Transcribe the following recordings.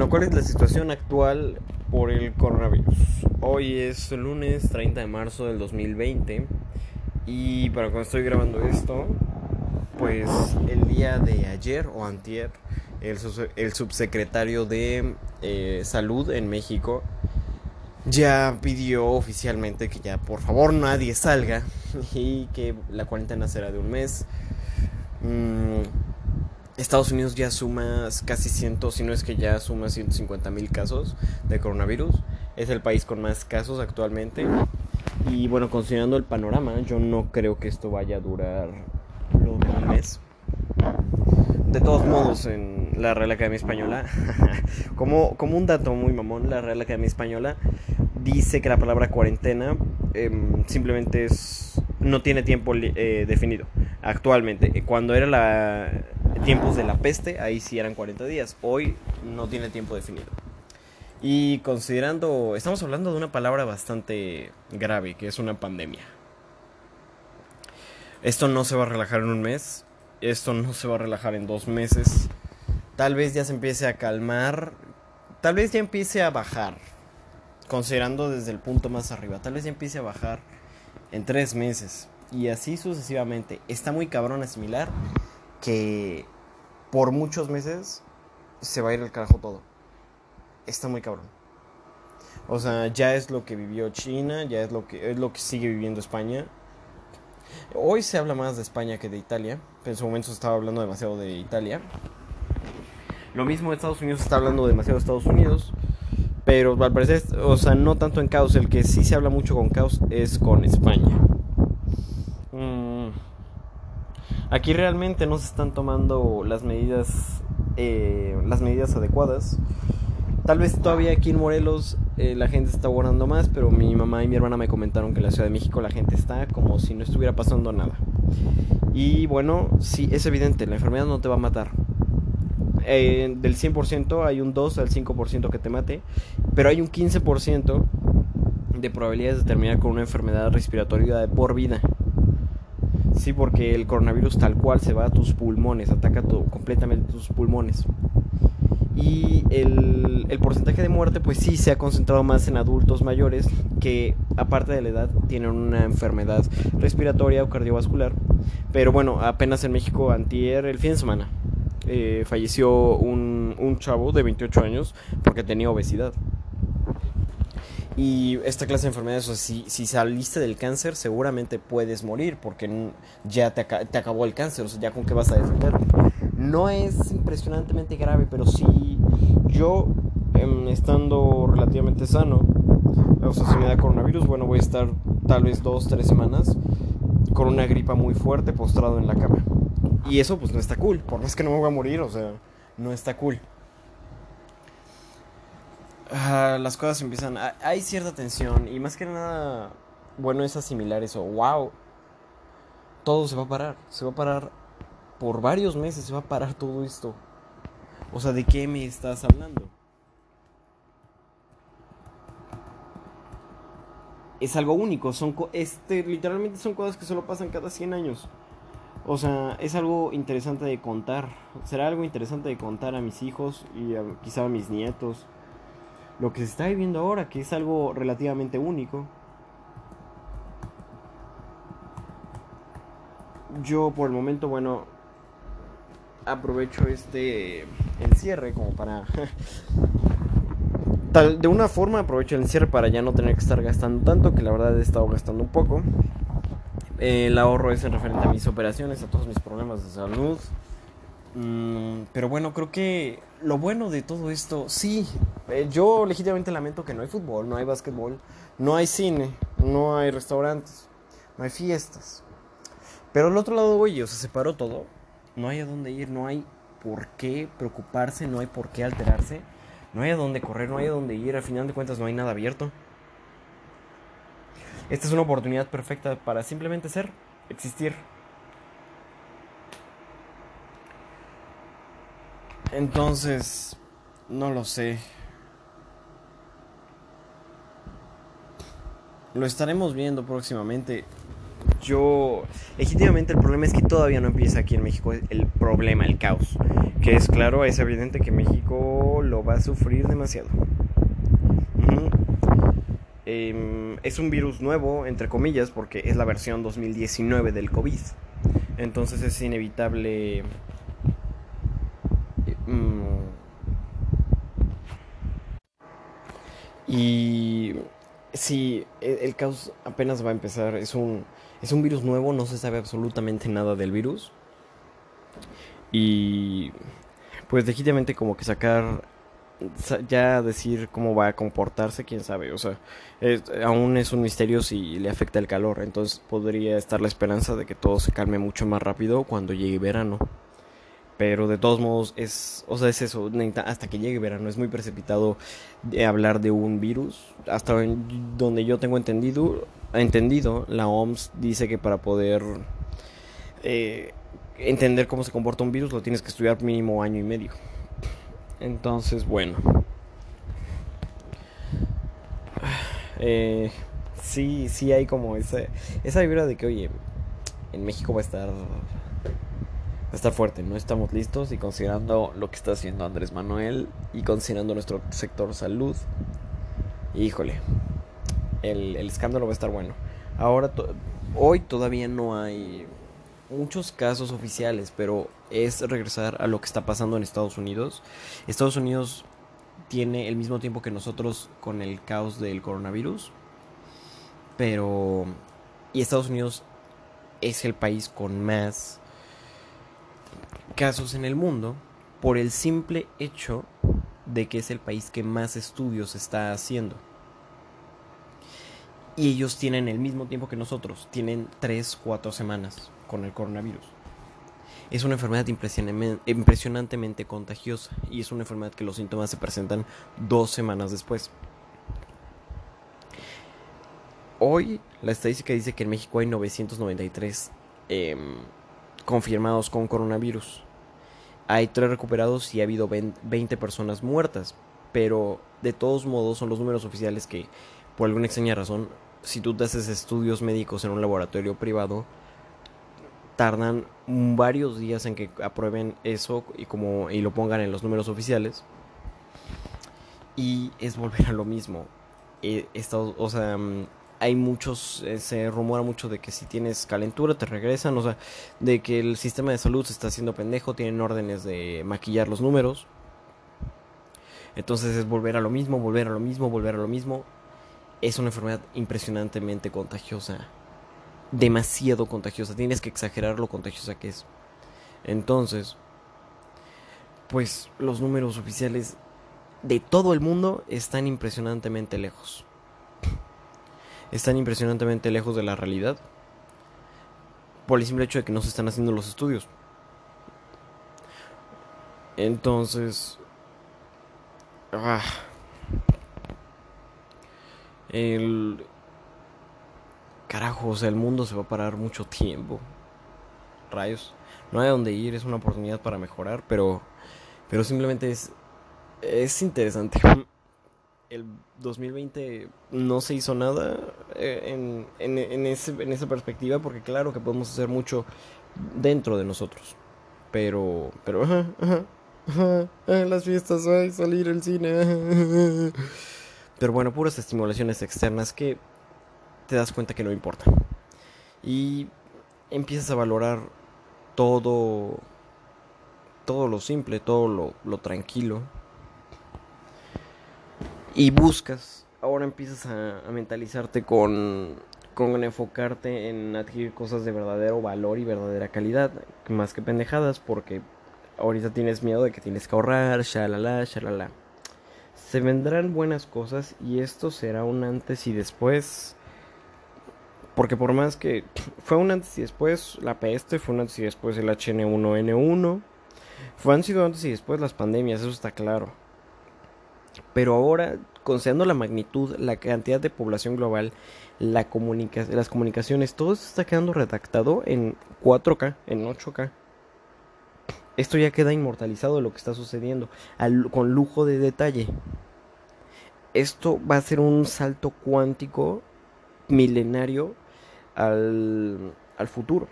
Bueno, ¿cuál es la situación actual por el coronavirus? Hoy es lunes 30 de marzo del 2020 y para cuando estoy grabando esto, pues el día de ayer o antier, el, el subsecretario de eh, Salud en México ya pidió oficialmente que ya por favor nadie salga y que la cuarentena será de un mes. Mm, Estados Unidos ya suma casi 100, si no es que ya suma 150 mil casos de coronavirus. Es el país con más casos actualmente. Y bueno, considerando el panorama, yo no creo que esto vaya a durar lo de un mes. De todos modos, en la Real Academia Española, como, como un dato muy mamón, la Real Academia Española dice que la palabra cuarentena em, simplemente es no tiene tiempo eh, definido actualmente. Cuando era la tiempos de la peste, ahí sí eran 40 días. Hoy no tiene tiempo definido. Y considerando, estamos hablando de una palabra bastante grave, que es una pandemia. Esto no se va a relajar en un mes, esto no se va a relajar en dos meses. Tal vez ya se empiece a calmar, tal vez ya empiece a bajar, considerando desde el punto más arriba, tal vez ya empiece a bajar en tres meses y así sucesivamente. Está muy cabrón asimilar que por muchos meses se va a ir el carajo todo. Está muy cabrón. O sea, ya es lo que vivió China, ya es lo que es lo que sigue viviendo España. Hoy se habla más de España que de Italia. En su momento se estaba hablando demasiado de Italia. Lo mismo Estados Unidos está hablando demasiado de Estados Unidos. Pero al parecer, o sea, no tanto en caos. El que sí se habla mucho con caos es con España. Aquí realmente no se están tomando las medidas, eh, las medidas adecuadas. Tal vez todavía aquí en Morelos eh, la gente está guardando más, pero mi mamá y mi hermana me comentaron que en la Ciudad de México la gente está como si no estuviera pasando nada. Y bueno, sí, es evidente, la enfermedad no te va a matar. Eh, del 100% hay un 2 al 5% que te mate, pero hay un 15% de probabilidades de terminar con una enfermedad respiratoria de por vida. Sí, porque el coronavirus tal cual se va a tus pulmones, ataca completamente tus pulmones. Y el, porcentaje de muerte pues sí se ha concentrado más en adultos mayores que aparte de la edad tienen una enfermedad respiratoria o cardiovascular. Pero bueno, apenas en México antier, el fin de semana, eh, falleció un, un chavo de 28 años porque tenía obesidad. Y esta clase de enfermedades, o si, si saliste del cáncer, seguramente puedes morir porque ya te, te, acabó el cáncer, o sea, ya con qué vas a defenderte. No es impresionantemente grave, pero si yo, em, estando relativamente sano, o sea, si me da coronavirus, bueno, voy a estar tal vez dos, tres semanas con una gripa muy fuerte postrado en la cama. Y eso pues no está cool, por más que no me voy a morir, o sea, no está cool las cosas empiezan. Hay cierta tensión y más que nada, bueno, es asimilar eso. ¡Wow! Todo se va a parar. Se va a parar por varios meses. Se va a parar todo esto. O sea, ¿de qué me estás hablando? Es algo único. Son este, literalmente son cosas que solo pasan cada 100 años. O sea, es algo interesante de contar. Será algo interesante de contar a mis hijos y quizá a mis nietos lo que se está viviendo ahora, que es algo relativamente único. Yo por el momento, bueno, aprovecho este encierre como para... Tal, de una forma aprovecho el encierre para ya no tener que estar gastando tanto, que la verdad he estado gastando un poco. el ahorro es en referente a mis operaciones, a todos mis problemas de salud. Mm, pero bueno, creo que lo bueno de todo esto, sí, eh, yo legítimamente lamento que no hay fútbol, no hay básquetbol, no hay cine, no hay restaurantes, no hay fiestas. Pero al otro lado, oye, o sea, se paró todo, no hay a dónde ir, no hay por qué preocuparse, no hay por qué alterarse, no hay a dónde correr, no hay a dónde ir, al final de cuentas no hay nada abierto. Esta es una oportunidad perfecta para simplemente ser, existir. Entonces, no lo sé. Lo estaremos viendo próximamente. yo, legítimamente el problema es que todavía no empieza aquí en México el problema, el caos. Que es claro, es evidente que México lo va a sufrir demasiado. Em, es un virus nuevo, entre comillas, porque es la versión 2019 del COVID. Entonces es inevitable... Mm, y sí, e, el caos apenas va a empezar. Es un es un virus nuevo, no se sabe absolutamente nada del virus. Y pues legítimamente como que sacar ya decir cómo va a comportarse, quién sabe, o sea, aún es un misterio si le afecta el calor, entonces podría estar la esperanza de que todo se calme mucho más rápido cuando llegue verano. Pero de todos modos es, o sea, es eso, hasta que llegue verano es muy precipitado hablar de un virus, hasta donde yo tengo entendido, entendido, la OMS dice que para poder eh, entender cómo se comporta un virus lo tienes que estudiar mínimo año y medio. Entonces, bueno. Eh, sí, sí hay como esa, esa vibra de que, oye, en México va a estar estar fuerte, no estamos listos y considerando lo que está haciendo Andrés Manuel y considerando nuestro sector salud, híjole, el, escándalo va a estar bueno. Ahora, hoy todavía no hay muchos casos oficiales, pero es regresar a lo que está pasando en Estados Unidos. Estados Unidos tiene el mismo tiempo que nosotros con el caos del coronavirus, pero... Y Estados Unidos es el país con más casos en el mundo por el simple hecho de que es el país que más estudios está haciendo y ellos tienen el mismo tiempo que nosotros, tienen 3, 4 semanas con el coronavirus. Es una enfermedad impresionantemente contagiosa y es una enfermedad que los síntomas se presentan dos semanas después. Hoy la estadística dice que en México hay 993 em, confirmados con coronavirus. Hay 3 recuperados y ha habido 20 personas muertas. Pero de todos modos son los números oficiales que por alguna extraña razón si tú te haces estudios médicos en un laboratorio privado, tardan varios días en que aprueben eso y como y lo pongan en los números oficiales. Y es volver a lo mismo. Eh, o sea, mm, hay muchos, eh, se rumora mucho de que si tienes calentura te regresan, o sea, de que el sistema de salud se está haciendo pendejo, tienen órdenes de maquillar los números. Entonces es volver a lo mismo, volver a lo mismo, volver a lo mismo es una enfermedad impresionantemente contagiosa. Demasiado contagiosa. Tienes que exagerar lo contagiosa que es. Entonces, pues los números oficiales de todo el mundo están impresionantemente lejos. Están impresionantemente lejos de la realidad. Por el simple hecho de que no se están haciendo los estudios. Entonces... Ah, el... Carajo, o sea, el mundo se va a parar mucho tiempo. Rayos. No hay dónde ir, es una oportunidad para mejorar, pero... Pero simplemente es... Es interesante. El 2020 no se hizo nada eh, en, en, en, ese, en esa perspectiva porque claro que podemos hacer mucho dentro de nosotros. Pero... Pero... Ajá, ajá, las fiestas, salir al cine. Pero bueno, puras estimulaciones externas que te das cuenta que no importan. Y empiezas a valorar todo, todo lo simple, todo lo, tranquilo. Y buscas, ahora empiezas a, mentalizarte con, con enfocarte en adquirir cosas de verdadero valor y verdadera calidad, más que pendejadas, porque ahorita tienes miedo de que tienes que ahorrar, shalala, shalala se vendrán buenas cosas y esto será un antes y después. Porque por más que fue un antes y después la peste, fue un antes y después el HN1N1, fue han sido antes y después las pandemias, eso está claro. Pero ahora, considerando la magnitud, la cantidad de población global, las comunicaciones, todo esto está quedando redactado en 4K, en 8K. Esto ya queda inmortalizado lo que está sucediendo, con lujo de detalle. Esto va a ser un salto cuántico milenario al, al futuro.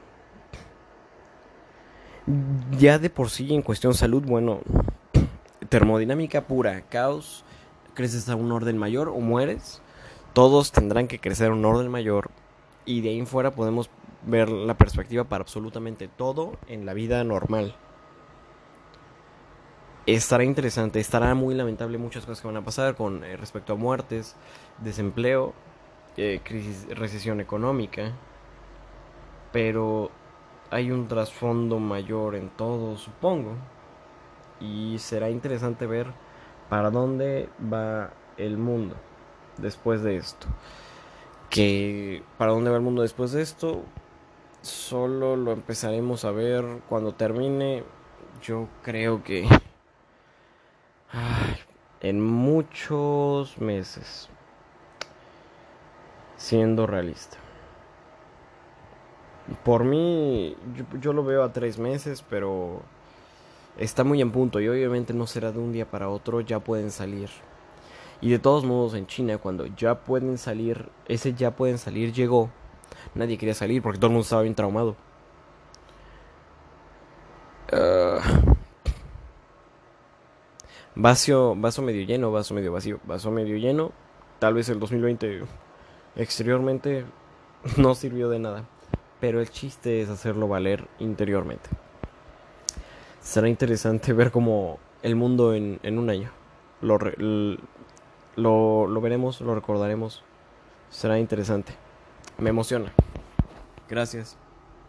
Ya de por sí en cuestión salud, bueno, termodinámica pura, caos, creces a un orden mayor o mueres, todos tendrán que crecer a un orden mayor y de ahí en fuera podemos ver la perspectiva para absolutamente todo en la vida normal. Estará interesante, estará muy lamentable muchas cosas que van a pasar con eh, respecto a muertes, desempleo, eh, crisis, recesión económica, pero hay un trasfondo mayor en todo, supongo, y será interesante ver para dónde va el mundo después de esto. Que para dónde va el mundo después de esto, solo lo empezaremos a ver cuando termine. Yo creo que en muchos meses, siendo realista. Por mí, yo, lo veo a tres meses, pero está muy en punto y obviamente no será de un día para otro, ya pueden salir. Y de todos modos en China, cuando ya pueden salir, ese ya pueden salir llegó, nadie quería salir porque todo el mundo estaba bien traumado. Vaso, vaso medio lleno, vaso medio vacío, vaso medio lleno. Tal vez el 2020 exteriormente no sirvió de nada, pero el chiste es hacerlo valer interiormente. Será interesante ver cómo el mundo en, en un año lo, lo, lo veremos, lo recordaremos. Será interesante. Me emociona. Gracias.